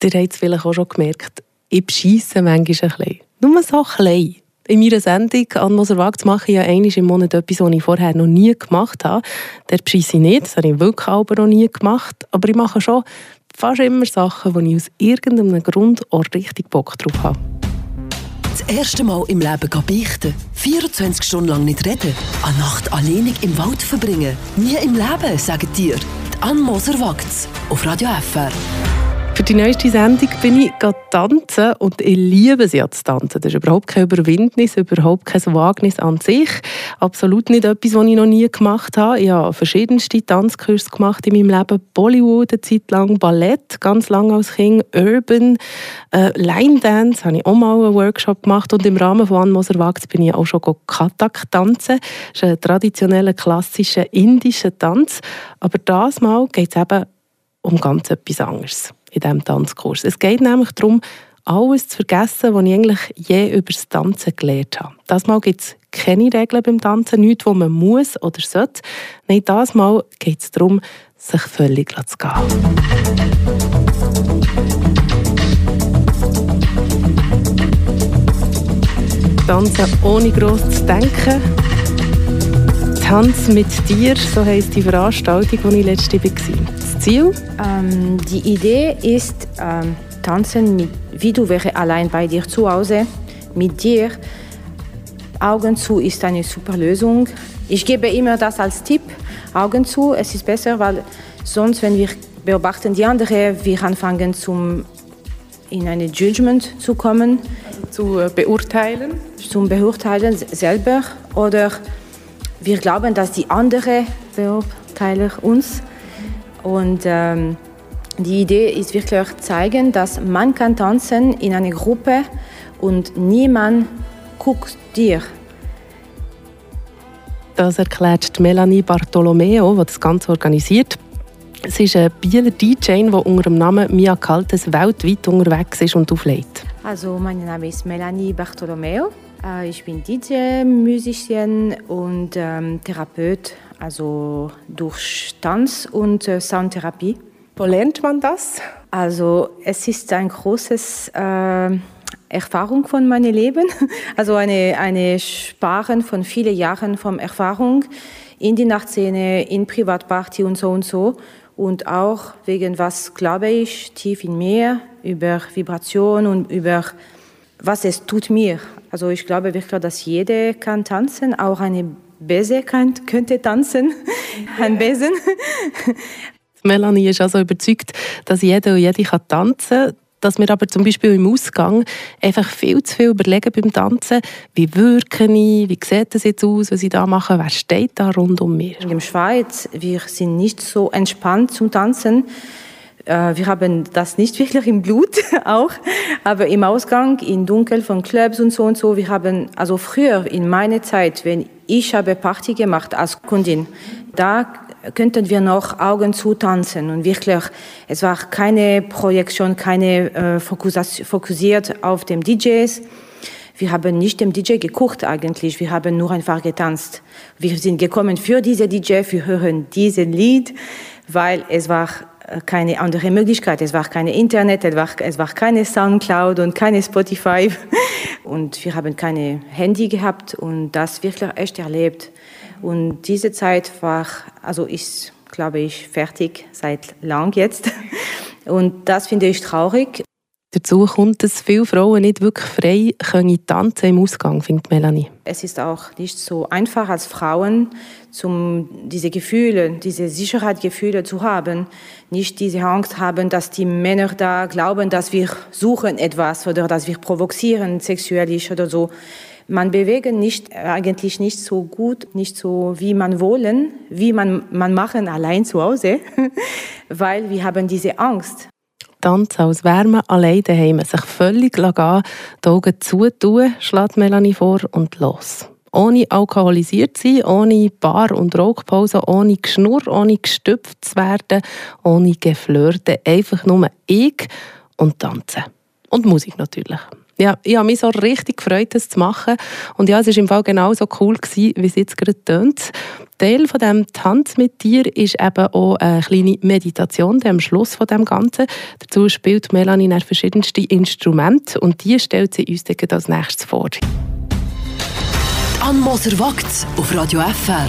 Ihr habt es vielleicht auch schon gemerkt, ich bescheisse manchmal ein bisschen. Nur so klein. In meiner Sendung «An Moser Wagt» mache ich ja einmal im Monat etwas, was ich vorher noch nie gemacht habe. Der bescheisse ich nicht, das habe ich wirklich aber noch nie gemacht. Aber ich mache schon fast immer Sachen, wo ich aus irgendeinem Grund auch richtig Bock drauf habe. Das erste Mal im Leben beichten. 24 Stunden lang nicht reden. Eine Nacht alleinig im Wald verbringen. Nie im Leben, sagen dir. Die Ann Moser Wagts auf Radio FR. Für die neueste Sendung bin ich tanzen und ich liebe es ja zu tanzen. Das ist überhaupt kein Überwindnis, überhaupt kein Wagnis an sich. Absolut nicht etwas, was ich noch nie gemacht habe. Ich habe verschiedenste Tanzkurse gemacht in meinem Leben. Bollywood eine Zeit lang, Ballett, ganz lange als Kind, Urban, äh, Line Dance habe ich auch mal einen Workshop gemacht und im Rahmen von Anne Moser Wachs bin ich auch schon Katak tanzen. Das ist ein traditioneller, klassischer indischer Tanz. Aber das Mal geht es eben um ganz etwas anderes in diesem Tanzkurs. Es geht nämlich darum, alles zu vergessen, was ich eigentlich je über das Tanzen gelernt habe. Das Mal gibt es keine Regeln beim Tanzen, nichts, wo man muss oder sollte. Nein, das Mal geht es darum, sich völlig zu gehen. Tanzen ohne groß zu denken. Tanz mit dir, so heisst die Veranstaltung, die ich letzte war. Das Ziel? Ähm, die Idee ist, ähm, tanzen mit, wie du wäre allein bei dir zu Hause, mit dir. Augen zu ist eine super Lösung. Ich gebe immer das als Tipp. Augen zu, es ist besser, weil sonst, wenn wir beobachten die anderen, wir anfangen zum in eine Judgment zu kommen. Zu äh, beurteilen? Zum Beurteilen selber oder wir glauben, dass die anderen beurteilen uns. Und ähm, die Idee ist wirklich zeigen, dass man kann tanzen in einer Gruppe und niemand guckt dir. Das erklärt Melanie Bartolomeo, die das Ganze organisiert. Sie ist eine Bieler DJ, die unter dem Namen Mia Kaltes weltweit unterwegs ist und auflegt. Also mein Name ist Melanie Bartolomeo. Äh, ich bin DJ, Musician und ähm, Therapeut, also durch Tanz und äh, Soundtherapie. Wo lernt man das? Also es ist ein großes äh, Erfahrung von meinem Leben, also eine, eine Sparen von vielen Jahren von Erfahrung in die Nachtszene, in Privatparty und so und so. Und auch wegen was, glaube ich, tief in mir, über Vibration und über was es tut mir. Also ich glaube wirklich, dass jeder kann tanzen, auch eine Bese kann, könnte tanzen, ein Besen. Melanie ist also überzeugt, dass jeder und jede kann tanzen kann. Dass wir aber zum Beispiel im Ausgang einfach viel zu viel überlegen beim Tanzen. Wie wirke ich? Wie sieht das jetzt aus, was ich da mache? Wer steht da rund um mich? In der Schweiz, wir sind nicht so entspannt zum Tanzen. Äh, wir haben das nicht wirklich im Blut auch, aber im Ausgang, im Dunkel von Clubs und so und so. Wir haben, also früher in meiner Zeit, wenn ich habe Party gemacht als Kundin, da könnten wir noch Augen zu tanzen und wirklich, es war keine Projektion, keine äh, fokussiert auf dem DJs. Wir haben nicht dem DJ geguckt eigentlich, wir haben nur einfach getanzt. Wir sind gekommen für diese DJ, wir hören diesen Lied, weil es war keine andere Möglichkeit. Es war kein Internet, es war, es war keine Soundcloud und keine Spotify. Und wir haben keine Handy gehabt und das wirklich echt erlebt. Und diese Zeit war, also ich glaube ich, fertig seit lang jetzt. Und das finde ich traurig. Dazu kommt, dass viele Frauen nicht wirklich frei können tanzen im Ausgang, findet Melanie. Es ist auch nicht so einfach als Frauen, zum diese Gefühle, diese Sicherheitsgefühle zu haben, nicht diese Angst haben, dass die Männer da glauben, dass wir suchen etwas oder dass wir provozieren sexuell oder so. Man bewegt nicht eigentlich nicht so gut, nicht so wie man wollen, wie man man machen allein zu Hause, weil wir haben diese Angst tanzen, als wäre man allein daheim, sich völlig gehen, die Augen zutun, schlägt Melanie vor und los. Ohne alkoholisiert zu sein, ohne Bar- und Rauchpause, ohne Geschnurr, ohne gestüpft zu werden, ohne Geflirte, einfach nur ich und tanzen. Und Musik natürlich. Ja, ich habe mich so richtig gefreut, das zu machen. Und ja, es war im Fall genauso cool, gewesen, wie es jetzt gerade tönt. Teil von dem Tanz mit dir ist eben auch eine kleine Meditation am Schluss von dem Ganzen. Dazu spielt Melanie verschiedenste Instrumente und die stellt sie uns dann als nächstes vor. Ann Moser wagt auf Radio FR.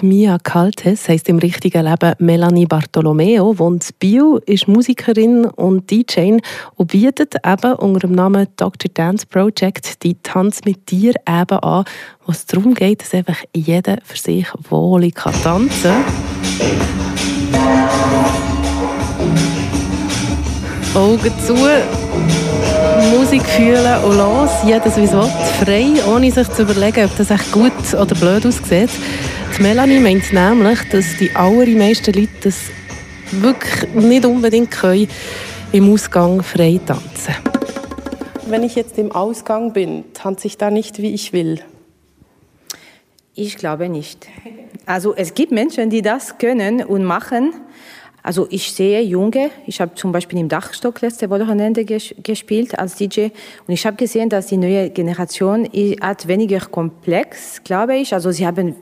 Mia Caltes heisst im richtigen Leben Melanie Bartolomeo, wohnt Bio, ist Musikerin und DJ und bietet eben unter dem Namen Dr. Dance Project die Tanz mit dir eben an, wo es darum geht, dass einfach jeder für sich wohl kann tanzen Augen zu, Musik fühlen und los, jedes wie es will, frei, ohne sich zu überlegen, ob das echt gut oder blöd aussieht. Die Melanie meint nämlich, dass die allermeisten Leute das wirklich nicht unbedingt können, im Ausgang frei tanzen. Wenn ich jetzt im Ausgang bin, tanze ich da nicht, wie ich will? Ich glaube nicht. Also es gibt Menschen, die das können und machen. Also ich sehe Junge, ich habe zum Beispiel im Dachstock letzte Wochenende gespielt als DJ und ich habe gesehen, dass die neue Generation hat weniger komplex, glaube ich. Also sie haben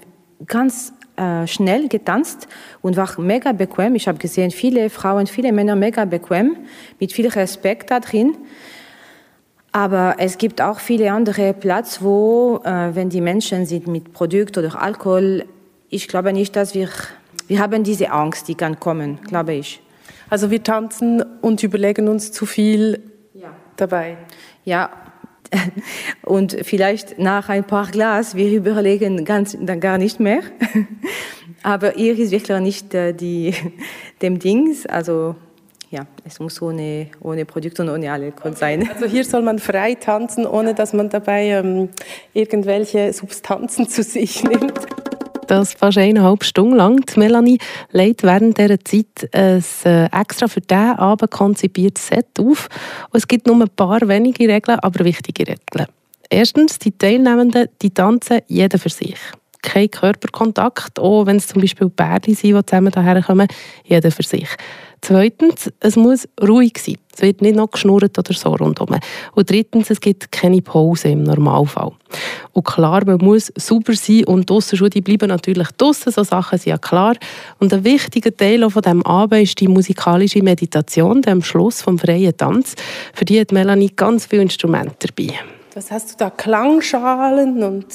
ganz äh, schnell getanzt und war mega bequem. Ich habe gesehen, viele Frauen, viele Männer mega bequem, mit viel Respekt da drin. Aber es gibt auch viele andere Plätze, wo, äh, wenn die Menschen sind mit Produkt oder Alkohol, ich glaube nicht, dass wir, wir haben diese Angst, die kann kommen, glaube ich. Also wir tanzen und überlegen uns zu viel ja. dabei. Ja, Und vielleicht nach ein paar Glas, wir überlegen ganz, dann gar nicht mehr. Aber ihr ist wirklich nicht äh, die, dem Dings. Also ja, es muss ohne, ohne Produkt und ohne Alkohol sein. Also hier soll man frei tanzen, ohne dass man dabei ähm, irgendwelche Substanzen zu sich nimmt das fast eineinhalb Stunden lang. Die Melanie legt während dieser Zeit ein äh, extra für diesen Abend konzipiertes Set auf. Und es gibt nur ein paar wenige Regeln, aber wichtige Regeln. Erstens, die Teilnehmenden die tanzen jeder für sich. Kein Körperkontakt, auch wenn es zum Beispiel Bärli sind, die zusammen hierher kommen, jeder für sich. Zweitens, es muss ruhig sein. Es wird nicht noch geschnurrt oder so rundherum. Und drittens, es gibt keine Pause im Normalfall. Und klar, man muss sauber sein und draussen die bleiben natürlich draussen, so Sachen sind ja klar. Und ein wichtiger Teil von diesem Abend ist die musikalische Meditation, am Schluss vom freien Tanz. Für die hat Melanie ganz viele Instrumente dabei. Was hast du da? Klangschalen und...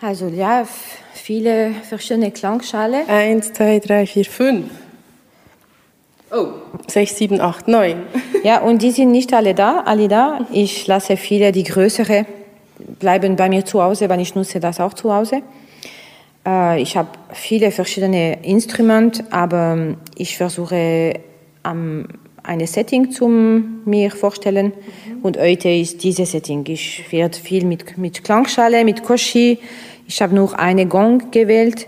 Also ja, viele verschiedene Klangschalen. Eins, zwei, drei, vier, fünf. Oh, 6, 7, 8, 9. Ja, und die sind nicht alle da, alle da. Ich lasse viele, die größere, bleiben bei mir zu Hause, weil ich nutze das auch zu Hause. Äh, ich habe viele verschiedene Instrumente, aber ich versuche eine Setting zu mir vorstellen. Mhm. Und heute ist dieses Setting. Ich werde viel mit, mit Klangschale, mit Koshi. Ich habe nur eine Gong gewählt.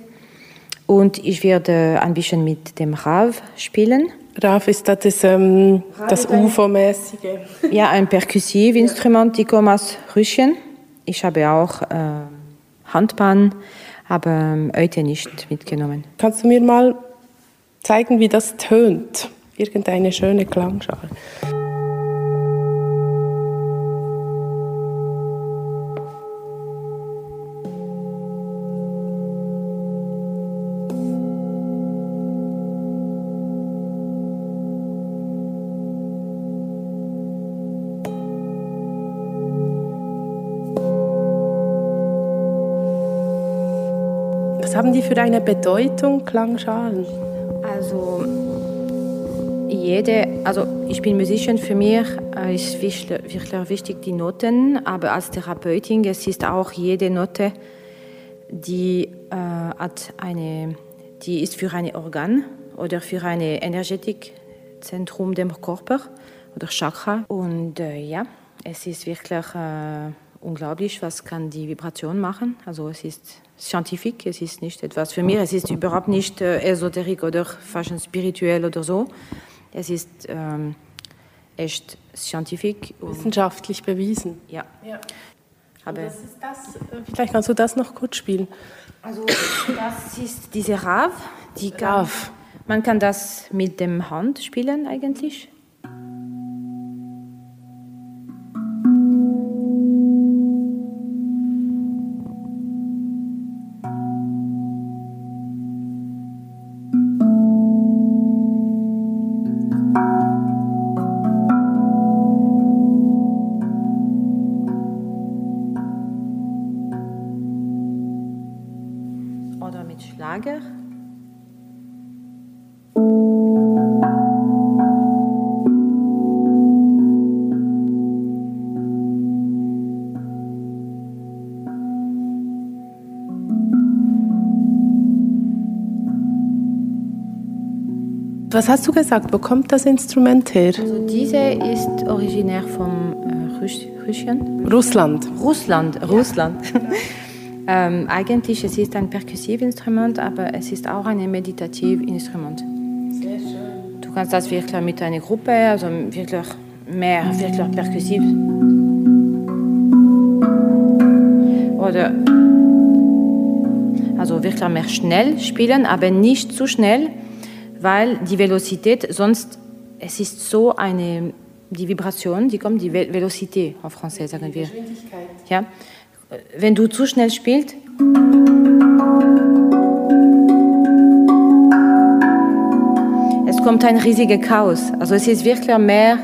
Und ich werde ein bisschen mit dem Rav spielen. Raf, ist das das, ähm, das UFO-mäßige? Ja, ein Perkussivinstrument, die kommt aus Russien. Ich habe auch äh, Handbahn, aber ähm, heute nicht mitgenommen. Kannst du mir mal zeigen, wie das tönt? Irgendeine schöne Klangschale. Für eine Bedeutung, Klangschalen? Also, jede, also ich bin Musician, für mich äh, ist wirklich wichtig die Noten, aber als Therapeutin es ist auch jede Note, die äh, hat eine, die ist für ein Organ oder für ein Energetikkzentrum dem Körper oder Chakra und äh, ja, es ist wirklich äh, unglaublich, was kann die Vibration machen. Also es ist scientifique, es ist nicht etwas für mich, es ist überhaupt nicht äh, esoterik oder fast spirituell oder so. Es ist ähm, echt scientifique. Wissenschaftlich bewiesen. Ja. ja. Aber das ist das, äh, vielleicht kannst du das noch kurz spielen. Also das ist diese Rav. Die kann, Man kann das mit dem Hand spielen eigentlich. Was hast du gesagt? Wo kommt das Instrument her? Also diese ist originär vom äh, Russland. Russland. Russland, Russland. ähm, eigentlich es ist ein Perkussivinstrument, aber es ist auch ein Meditativinstrument. Sehr schön. Du kannst das wirklich mit einer Gruppe, also wirklich mehr, wirklich perkussiv. Oder also wirklich mehr schnell spielen, aber nicht zu schnell, weil die Velocität sonst, es ist so eine, die Vibration, die kommt, die Velocité en français sagen wir. Ja, wenn du zu schnell spielst, es kommt ein riesiger Chaos. Also es ist wirklich mehr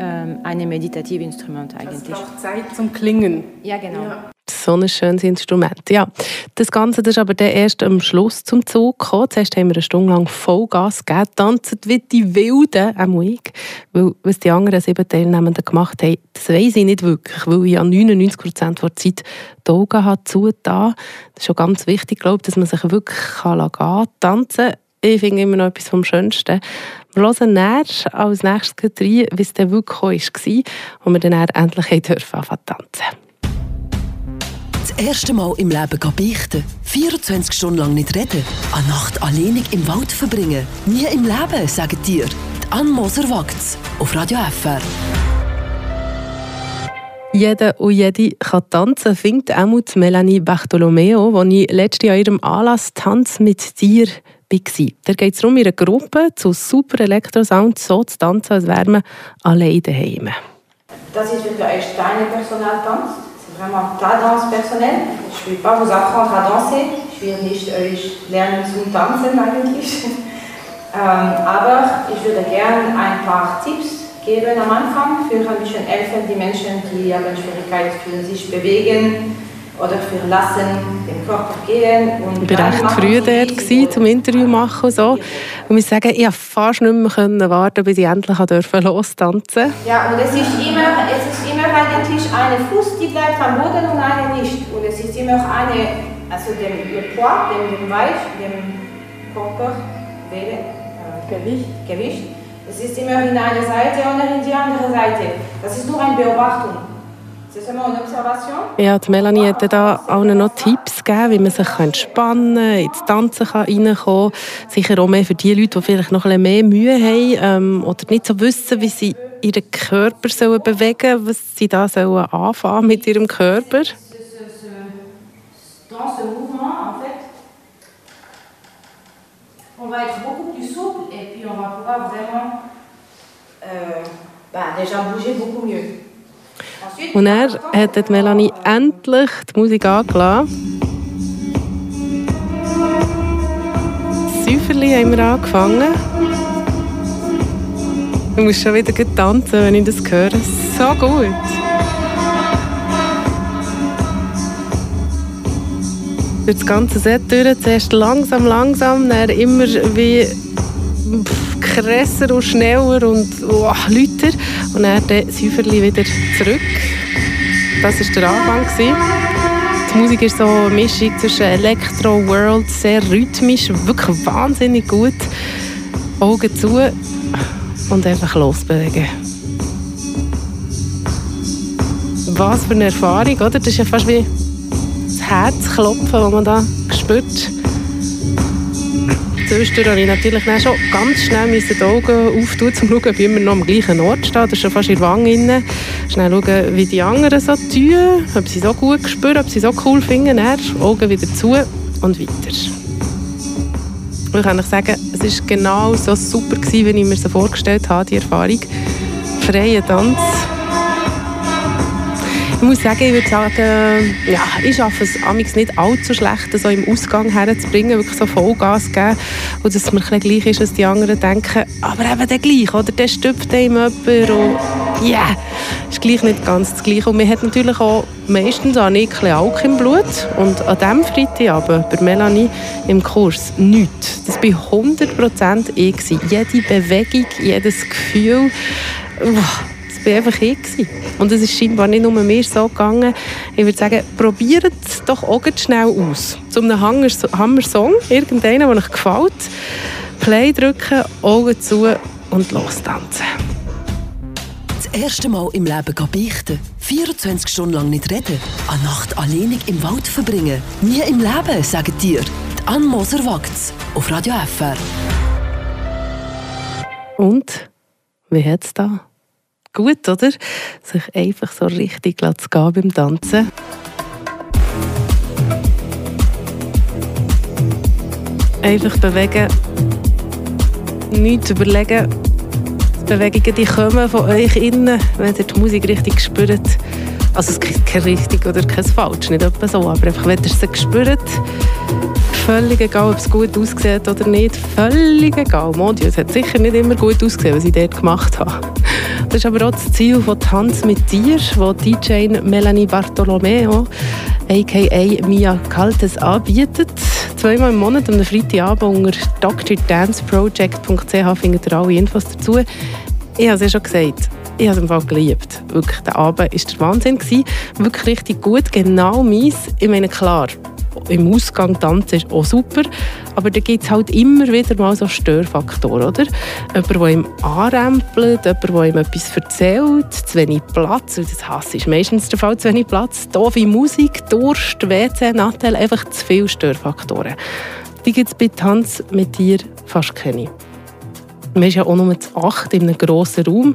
ähm, ein Meditativinstrument eigentlich. Es braucht Zeit zum Klingen. Ja, genau. Ja so ein schönes Instrument. Ja, das Ganze das ist aber dann erst am Schluss zum Zug gekommen. Zuerst haben wir eine Stunde lang Vollgas gegeben, tanzen wie die Wilden, auch ich. Weil, was die anderen sieben Teilnehmenden gemacht haben, das weiss ich nicht wirklich, weil ich an 99 Prozent der Zeit die Augen habe zugetan. Das ist schon ganz wichtig, glaube ich, dass man sich wirklich kann gehen tanzen ich finde immer noch etwas vom Schönsten. Wir hören näher als nächstes rein, wie es dann wirklich war, und wir dann endlich anfangen tanzen das erste Mal im Leben beichten. 24 Stunden lang nicht reden. Eine Nacht alleinig im Wald verbringen. Nie im Leben, sagen dir. Die Ann Moser wagt's. Auf Radio FR. Jeder und jede kann tanzen, findet auch Melanie Bartolomeo, die ich letztes Jahr in ihrem Anlass «Tanz mit dir» war. Da geht es darum, in einer Gruppe zu super Elektrosound so zu tanzen, als wäre man alleine daheim. Das ist wirklich ein Steine-Personaltanz vraiment ta danse personnelle. Je ne vais pas vous apprendre à danser, ich will nicht euch lernen zu tanzen eigentlich. ähm, aber ich würde gerne ein paar Tipps geben am Anfang für ein bisschen helfen, die Menschen, die haben Schwierigkeiten für sich bewegen oder verlassen den Körper gehen. Und ich war recht früh dort zum Interview machen und so. Und ich sagen, ich konnte fast nicht mehr warten, bis ich endlich lostanzen durfte. Ja, und es ist immer, es ist immer eigentlich eine Fuß, die bleibt am Boden und eine nicht. Und es ist immer eine, also dem, dem Poids, dem, dem Weich, dem Körper, äh, Gewicht. Gewicht. Es ist immer in eine Seite oder in die andere Seite. Das ist nur eine Beobachtung. Ja, die Melanie hat da auch noch Tipps gegeben, wie man sich entspannen kann, ins Tanzen reinkommen kann. Sicher auch mehr für die Leute, die vielleicht noch ein bisschen mehr Mühe haben ähm, oder nicht so wissen, wie sie ihren Körper sollen bewegen sollen, was sie da sollen anfangen mit ihrem Körper. On va être beaucoup plus souple et puis on va pouvoir vraiment euh, bah, déjà bouger beaucoup mieux. Und er hat Melanie endlich die Musik angelassen. Säuferli haben wir angefangen. Ich muss schon wieder tanzen, wenn ich das höre. So gut. Durch das ganze Set durch, zuerst langsam, langsam, dann immer wie krasser und schneller und oh, lauter. Und dann Säuferli wieder zurück. Das war der Anfang. Die Musik ist so eine Mischung zwischen Elektro, World, sehr rhythmisch, wirklich wahnsinnig gut. Augen zu und einfach losbewegen. Was für eine Erfahrung, oder? Das ist ja fast wie das Herzklopfen, das man da spürt. Zwischendurch musste ich natürlich schon ganz schnell die Augen auftun, um zu schauen, ob ich immer noch am gleichen Ort stehe. Das ist schon fast in der Wange. Schnell schauen, wie die anderen so tun, ob sie so gut spüren, ob sie so cool finden. Dann Augen wieder zu und weiter. ich kann euch sagen, es war genau so super, wie ich mir so vorgestellt habe, die Erfahrung. Freier Tanz ich muss sagen, ich würde sagen, ja, ich schaffe es amigs nicht allzu schlecht, so im Ausgang herzubringen, wirklich so Vollgas geben und dass es mir ein gleich ist, was die anderen denken. Aber eben der gleich, oder? Der stüpft einem jemand und ja, yeah, ist gleich nicht ganz das Gleiche. Und man hat natürlich auch meistens auch ein bisschen Alk im Blut und an diesem Freitag aber bei Melanie im Kurs nichts. Das war 100% ich. Jede Bewegung, jedes Gefühl, das war einfach ich. Und es ist scheinbar nicht nur mir so gegangen. Ich würde sagen, probiert es doch auch schnell aus. Zu einem Hammer-Song, irgendeinen, der euch gefällt. Play drücken, Augen zu und lostanzen. Das erste Mal im Leben beichten. 24 Stunden lang nicht reden. Eine Nacht alleinig im Wald verbringen. Nie im Leben, sagen dir. Die Ann Moser wagt's. Auf Radio FR. Und? Wie hat's da? Gut, oder? Sich einfach so richtig zu gehen beim Tanzen. Einfach bewegen. Nichts überlegen. Die Bewegungen die kommen von euch innen, wenn ihr die Musik richtig spürt. Also es gibt kein richtig oder kein falsch, nicht etwa so, aber einfach, wenn ihr sie spürt, völlig egal, ob es gut aussieht oder nicht, völlig egal. Modi, es hat sicher nicht immer gut ausgesehen, was ich dort gemacht habe. Das ist aber auch das Ziel von Tanz mit dir, wo DJ Melanie Bartolomeo, a.k.a. Mia Kaltes, anbietet. Zweimal im Monat am Freitagabend unter drdanceproject.ch findet ihr alle Infos dazu. Ich habe es ja schon gesagt, ich habe es im Fall geliebt. Wirklich, der Abend war der Wahnsinn. Wirklich richtig gut, genau meins. Ich meine, klar, im Ausgang tanzen ist auch super, aber da gibt es halt immer wieder mal so Störfaktoren, oder? Jemand, der ihm anrempelt, jemand, der ihm etwas erzählt, zu wenig Platz, das hasse ist meistens der Fall, zu wenig Platz, doofe Musik, Durst, WC, Nattel, einfach zu viele Störfaktoren. Die gibt es bei Tanz mit dir fast keine. Wir sind ja auch nur zu acht in einem grossen Raum.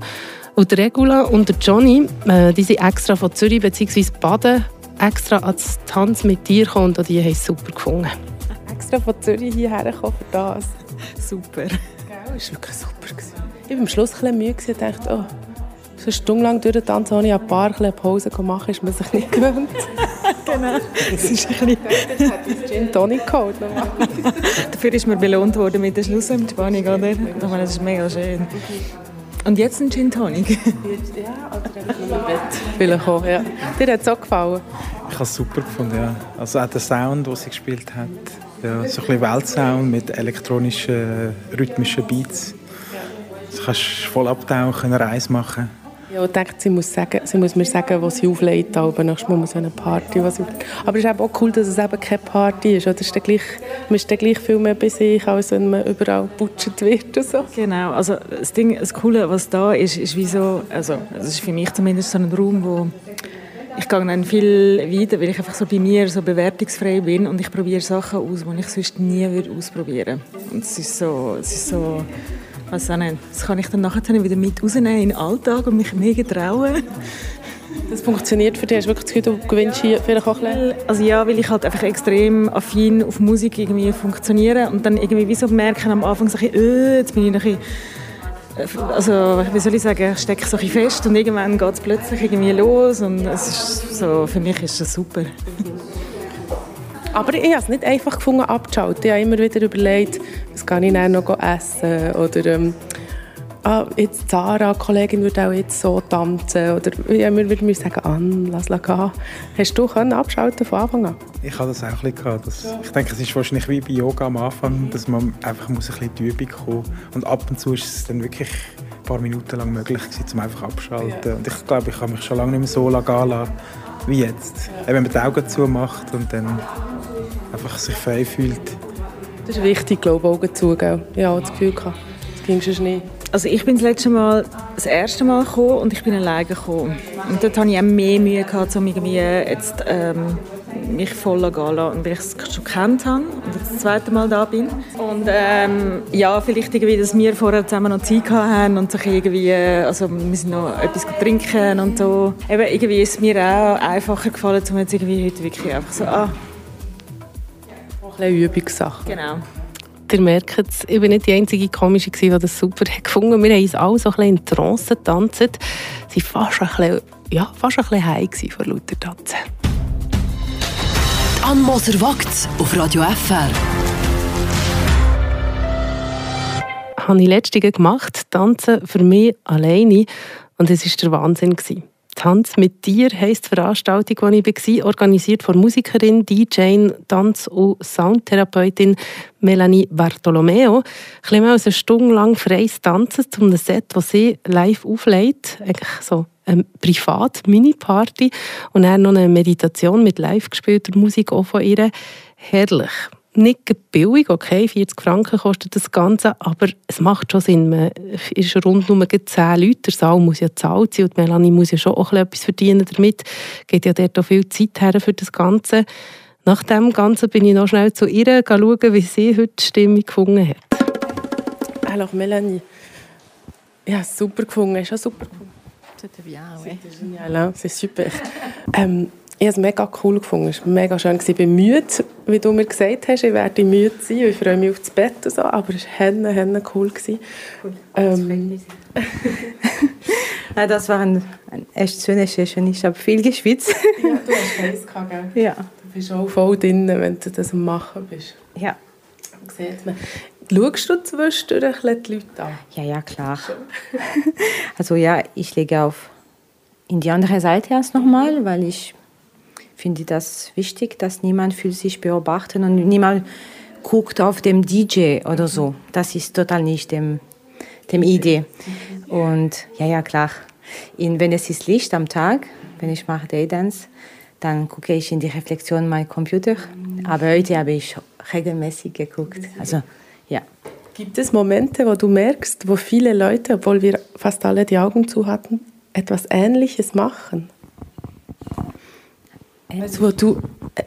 Und Regula und Johnny, äh, die sind extra von Zürich bzw. Baden extra ans Tanz mit dir gekommen und die haben es super gefunden. Extra von Zürich hierher gekommen für das. Super. Gell, das war wirklich super. Ich war am Schluss ein bisschen müde und dachte, oh, so eine Stunde lang durchtanzen, ohne ein paar Pause zu machen, ist man sich nicht gewöhnt. genau. Das ist ein bisschen... Das hat uns Gin Tonic geholt. Dafür ist man belohnt worden mit der Schlussentspannung, oder? Ich meine, das ist mega schön. Und jetzt ein Gin Tonic? ja, oder im Bett. Vielleicht auch, ja. Dir hat es auch gefallen? Ich habe es super gefunden, ja. Also auch der Sound, den sie gespielt hat. Ja, so ein bisschen Weltsound mit elektronischen, rhythmischen Beats. Du kannst voll abtauchen, eine Reise machen. Ja, ich dachte, sie muss, sagen, sie muss mir sagen, was sie auflegt, aber nächstes Mal muss eine Party. Was sie, aber es ist eben auch cool, dass es eben keine Party ist. Oder ist gleich, man ist dann gleich viel mehr bei sich, als wenn man überall putschet wird so. Genau, also das Ding, das Coole, was da ist, ist wie so, also das ist für mich zumindest so ein Raum, wo ich gehe dann viel weiter, weil ich einfach so bei mir so bewertungsfrei bin und ich probiere Sachen aus, die ich sonst nie ausprobieren würde. Und es ist so, es ist so weiß auch nicht. Das kann ich dann nachher wieder mit rausnehmen in den Alltag und mich mega trauen. Das funktioniert für dich? Hast du wirklich das Gefühl, du gewinnst hier vielleicht auch ein? Also ja, weil ich halt einfach extrem affin auf Musik irgendwie funktioniere und dann irgendwie wie so merken am Anfang so ein bisschen, äh, jetzt bin ich noch ein bisschen also wie soll ich sagen, ich stecke so ein fest und irgendwann geht es plötzlich irgendwie los und es ist so, für mich ist das super. Aber ich habe es nicht einfach gefunden, abzuschalten. Ich habe immer wieder überlegt, was kann ich dann noch essen oder ähm, ah, jetzt Sarah, die Kollegin, würde auch jetzt so tanzen oder ja, wir würden mir sagen, Ann, lass la gehen. Hast du können abschalten von Anfang an? Ich habe das auch ein bisschen gehabt. Das, ich denke, es ist wahrscheinlich wie bei Yoga am Anfang, dass man einfach muss ein bisschen die Übung kommen und ab und zu ist es dann wirklich ein paar Minuten lang möglich gewesen, um einfach abschalten. Ja. Und ich glaube, ich habe mich schon lange nicht mehr so lange gehen lassen wie jetzt. Ja. Wenn man die Augen zumacht und dann einfach sich frei fühlt. Das ist wichtig, glaube ich, Augen zu. Gell? Ich habe das Gefühl, gehabt, das ging schon nicht. Also ich bin das letzte Mal das erste Mal gekommen und ich bin alleine gekommen. Und dort hatte ich auch mehr Mühe, gehabt, um irgendwie jetzt, ähm, mich voll gehen zu lassen, weil ich es schon kennt habe und jetzt das zweite Mal da bin. Und ähm, ja, vielleicht irgendwie, dass wir vorher zusammen noch Zeit hatten und sich irgendwie, also wir sind noch etwas trinken und so. Eben, irgendwie ist es mir auch einfacher gefallen, um jetzt irgendwie heute wirklich einfach so, ah, eine Übungssache. Genau. Ihr merkt es, ich war nicht die einzige Komische, die das super gefunden hat. Wir haben uns alle so ein bisschen in Trance getanzt. Sie waren fast ein bisschen, ja, fast ein bisschen heim vor lauter Tanzen. Ann Moser wagt auf Radio FR. habe ich letztens gemacht, tanzen für mich alleine und es war der Wahnsinn. Gewesen. Tanz mit dir heisst die Veranstaltung, wo ich war, organisiert von Musikerin, DJ, Tanz- und Soundtherapeutin Melanie Bartolomeo. Ein mehr als eine Stunde lang freies Tanzen zu einem Set, das sie live auflegt. Eigentlich so eine Privat-Mini-Party. Und dann noch eine Meditation mit live gespielter Musik auch von ihr. Herrlich. Nicht billig, okay, 40 Franken kostet das Ganze, aber es macht schon Sinn. Man ist rund um 10 Leute, der Saal muss ja zahlt sein und Melanie muss ja schon auch etwas verdienen damit. Geht ja dort auch viel Zeit her für das Ganze. Nach dem Ganzen bin ich noch schnell zu ihr schauen, wie sie heute die Stimmung gefunden hat. Alors Melanie, ja super gefunden, ist ja super gefunden. C'était bien, oui. C'était génial, c'est super. Ähm, ich habe es mega cool gefunden. Es war mega schön. Ich bin müde, wie du mir gesagt hast. Ich werde müde sein. Ich freue mich auf das Bett und so. Aber es war henne, henne cool. cool. Ähm, ja, das war ein, ein echt schönes Session. Ich habe viel geschwitzt. ja, du hast heiß gehabt, gell? Ja. Du bist auch voll drin, wenn du das am Machen bist. Ja. Sieht man. Schaust du zwischendurch die Leute an? Ja, ja, klar. also ja, ich lege auf in die andere Seite erst nochmal, weil ich finde das wichtig, dass niemand fühlt sich beobachten und niemand guckt auf dem DJ oder so. Das ist total nicht dem, dem Idee. Und ja, ja, klar. In, wenn es ist Licht am Tag, wenn ich mache Daydance, dann gucke ich in die Reflexion meinem Computer. Aber heute habe ich regelmäßig geguckt. Also ja. Gibt es Momente, wo du merkst, wo viele Leute, obwohl wir fast alle die Augen zu hatten, etwas Ähnliches machen? Also, wo du, äh,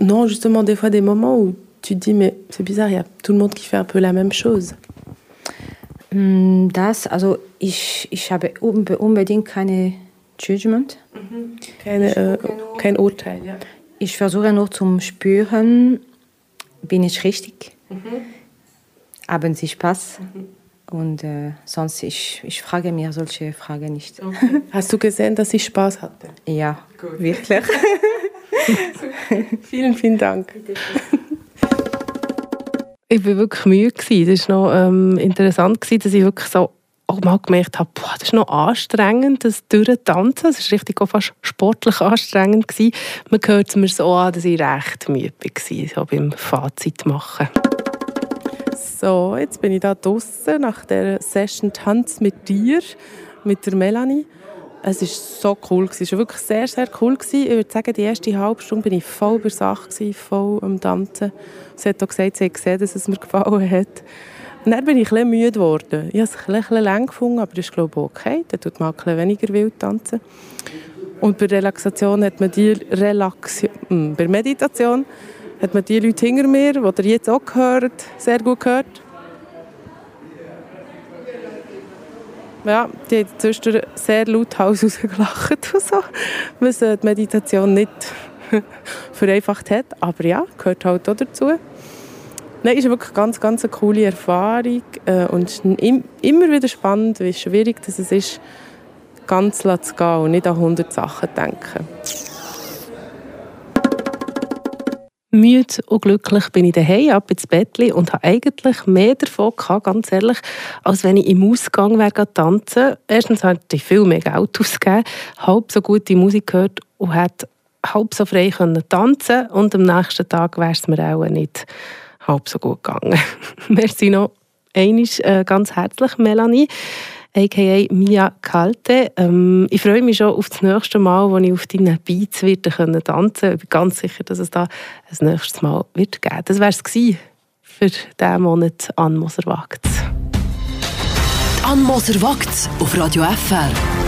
non, justement, des fois des moments où tu te dis, mais c'est bizarre, il y a tout le monde qui fait un peu la même chose. Mm, das, also ich, ich habe unbedingt keine Judgment. Mhm. Keine, äh, kein Urteil, ja. Ich versuche nur zum Spüren, bin ich richtig? Mhm. Haben Sie Spaß? Mhm. Und äh, sonst, ich, ich frage mir solche Fragen nicht. Okay. Hast du gesehen, dass ich Spaß hatte? Ja, Gut. wirklich. vielen, vielen Dank. Ich war wirklich müde. Das war noch ähm, interessant, dass ich wirklich so auch mal gemerkt habe, boah, das ist noch anstrengend, das Durchtanzen. Das war richtig auch fast sportlich anstrengend. Gewesen. Man hört es mir so an, dass ich recht müde war, so beim Fazit machen. So, jetzt bin ich da draußen nach der Session Tanz mit dir, mit der Melanie. Es war so cool. Es war wirklich sehr, sehr cool. Ich würde sagen, die erste halbe Stunde war ich voll bei Sache, voll am Tanzen. Sie hat auch gesagt, sie hat gesehen, dass es mir gefallen hat. Und dann bin ich ein müde geworden. Ich habe es ein bisschen lang gefunden, aber das ist glaube ich okay. Dann tut man ein bisschen weniger wild tanzen. Und bei Relaxation hat man die Relaxation, hm, bei Meditation hat man die Leute hinter mir, die ihr jetzt auch gehört, sehr gut gehört. Ja, die haben zwischendurch sehr laut Haus rausgelacht und so, was die Meditation nicht vereinfacht hat. Aber ja, gehört halt auch dazu. Nein, ist wirklich ganz, ganz eine coole Erfahrung äh, und immer wieder spannend, wie schwierig das ist, ganz zu gehen und nicht an 100 Sachen zu denken. Müde und glücklich bin ich daheim ab ins Bett und habe eigentlich mehr davon gehabt, ganz ehrlich, als wenn ich im Ausgang wäre tanzen. Erstens hatte ich viel mehr Geld ausgegeben, halb so gute Musik gehört und hätte halb so frei können tanzen und am nächsten Tag wäre es mir auch nicht halb so gut gegangen. Merci noch einmal äh, ganz herzlich, Melanie a.k.a. Mia Kalte. Ähm, ich freue mich schon auf das nächste Mal, wo ich auf deinen Beats tanzen kann. Ich bin ganz sicher, dass es da ein nächstes Mal wird geben Das wäre es für diesen Monat an Moser Wagts. An Moser Wagts auf Radio FR.